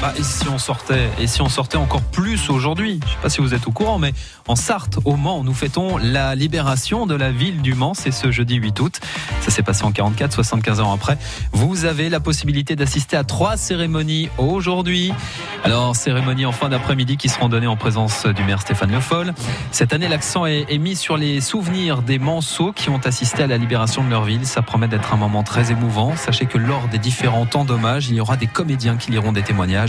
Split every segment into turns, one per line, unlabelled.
Bah, et si on sortait, et si on sortait encore plus aujourd'hui? Je sais pas si vous êtes au courant, mais en Sarthe, au Mans, nous fêtons la libération de la ville du Mans. C'est ce jeudi 8 août. Ça s'est passé en 44, 75 ans après. Vous avez la possibilité d'assister à trois cérémonies aujourd'hui. Alors, cérémonies en fin d'après-midi qui seront données en présence du maire Stéphane Le Foll. Cette année, l'accent est, mis sur les souvenirs des Manceaux qui ont assisté à la libération de leur ville. Ça promet d'être un moment très émouvant. Sachez que lors des différents temps d'hommage, il y aura des comédiens qui liront des témoignages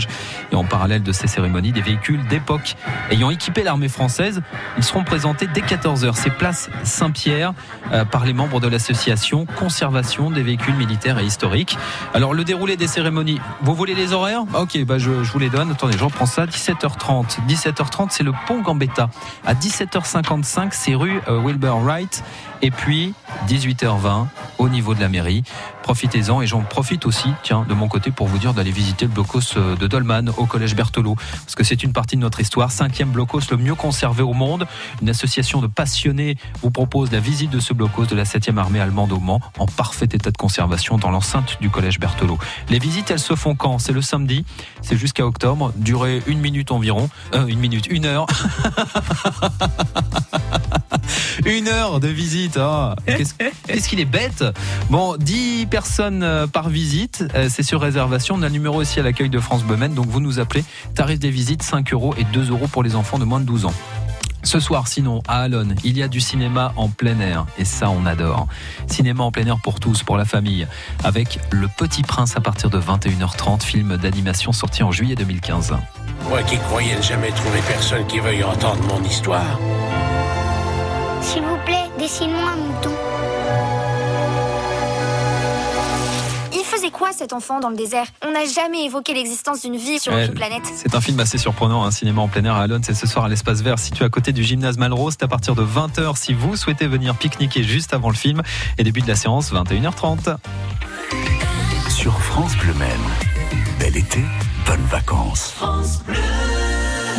et en parallèle de ces cérémonies, des véhicules d'époque ayant équipé l'armée française, ils seront présentés dès 14h. C'est place Saint-Pierre euh, par les membres de l'association Conservation des véhicules militaires et historiques. Alors le déroulé des cérémonies, vous voulez les horaires? Ok, bah je, vous les donne. Attendez, je reprends ça. 17h30. 17h30, c'est le pont Gambetta. À 17h55, c'est rue euh, Wilbur Wright. Et puis 18h20 au niveau de la mairie. Profitez-en et j'en profite aussi, tiens, de mon côté pour vous dire d'aller visiter le blocos euh, de Dolman au collège Berthelot parce que c'est une partie de notre histoire. Cinquième blocos le mieux conservé au monde. Une association de passionnés vous propose la visite de ce blocos de la 7e armée allemande au Mans en parfait état de conservation dans l'enceinte du collège Berthelot. Les visites, elles se font quand? C'est le samedi, c'est jusqu'à octobre, durée une minute environ, euh, une minute, une heure. Une heure de visite. Oh. Qu'est-ce qu'il est bête. Bon, 10 personnes euh, par visite. Euh, c'est sur réservation. On a le numéro aussi à l'accueil de France Bemen. Donc vous nous appelez. Tarif des visites 5 euros et 2 euros pour les enfants de moins de 12 ans. Ce soir, sinon, à Alonne, il y a du cinéma en plein air. Et ça, on adore. Cinéma en plein air pour tous, pour la famille. Avec Le Petit Prince à partir de 21h30, film d'animation sorti en juillet 2015.
Moi qui croyais ne jamais trouver personne qui veuille entendre mon histoire.
Plaît, dessine-moi un mouton. Il faisait quoi cet enfant dans le désert? On n'a jamais évoqué l'existence d'une vie sur aucune planète.
C'est un film assez surprenant, un cinéma en plein air à Alonne. C'est ce soir à l'espace vert situé à côté du gymnase Malraux. C'est à partir de 20h si vous souhaitez venir pique-niquer juste avant le film. Et début de la séance, 21h30.
Sur France Bleu Même, bel été, bonnes vacances.
France Bleu.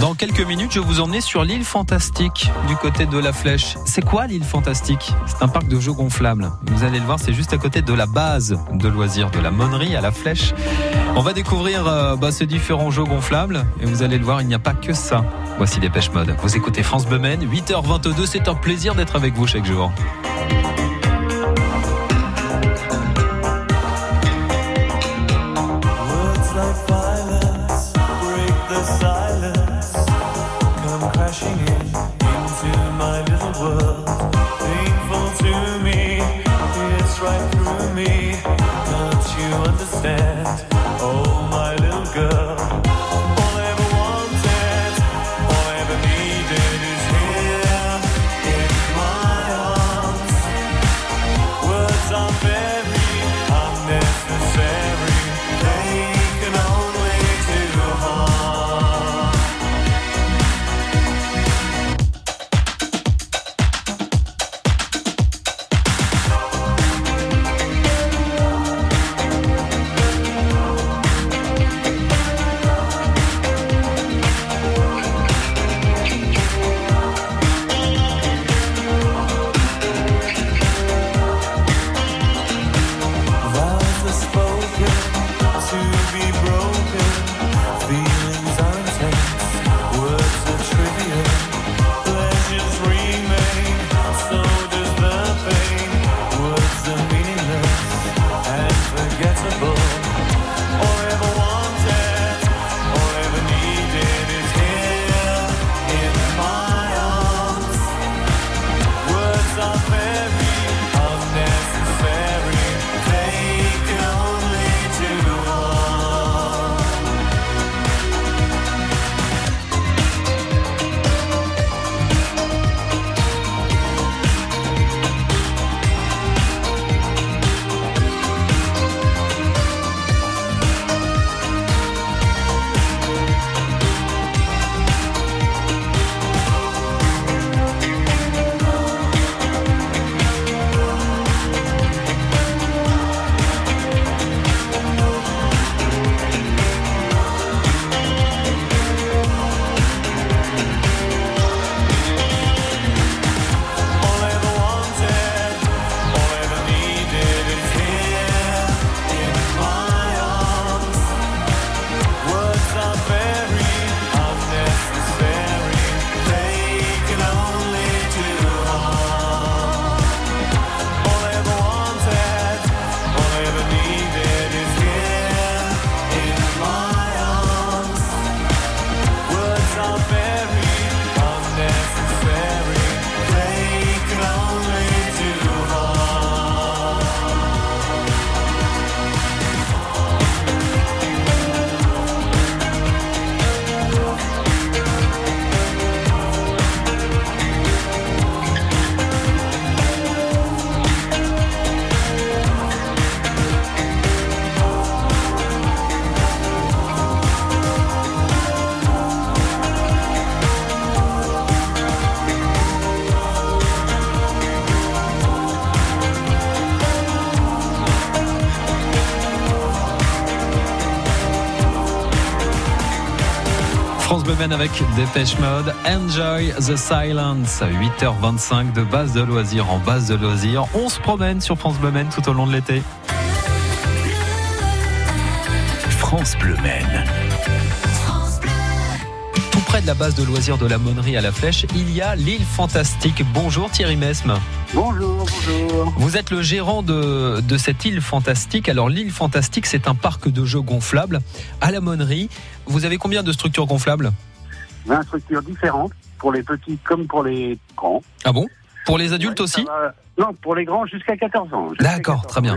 Dans quelques minutes, je vous emmener sur l'île fantastique du côté de la Flèche. C'est quoi l'île fantastique? C'est un parc de jeux gonflables. Vous allez le voir, c'est juste à côté de la base de loisirs de la Monnerie à la Flèche. On va découvrir euh, bah, ces différents jeux gonflables et vous allez le voir, il n'y a pas que ça. Voici Dépêche Mode. Vous écoutez France Bemen, 8h22, c'est un plaisir d'être avec vous chaque jour. right. Men avec Dépêche Mode. Enjoy the silence. 8h25 de base de loisirs en base de loisirs. On se promène sur France Bleu Men tout au long de l'été.
France Bleu Men.
Tout près de la base de loisirs de la Monnerie à la Flèche, il y a l'île fantastique. Bonjour Thierry Mesme.
Bonjour, bonjour.
Vous êtes le gérant de, de cette île fantastique. Alors l'île fantastique, c'est un parc de jeux gonflables à la Monnerie. Vous avez combien de structures gonflables?
20 structures différentes, pour les petits comme pour les grands.
Ah bon? Pour les adultes
Ouais,
aussi?
va- Non, pour les grands jusqu'à 14 ans.
D'accord,
14
très bien.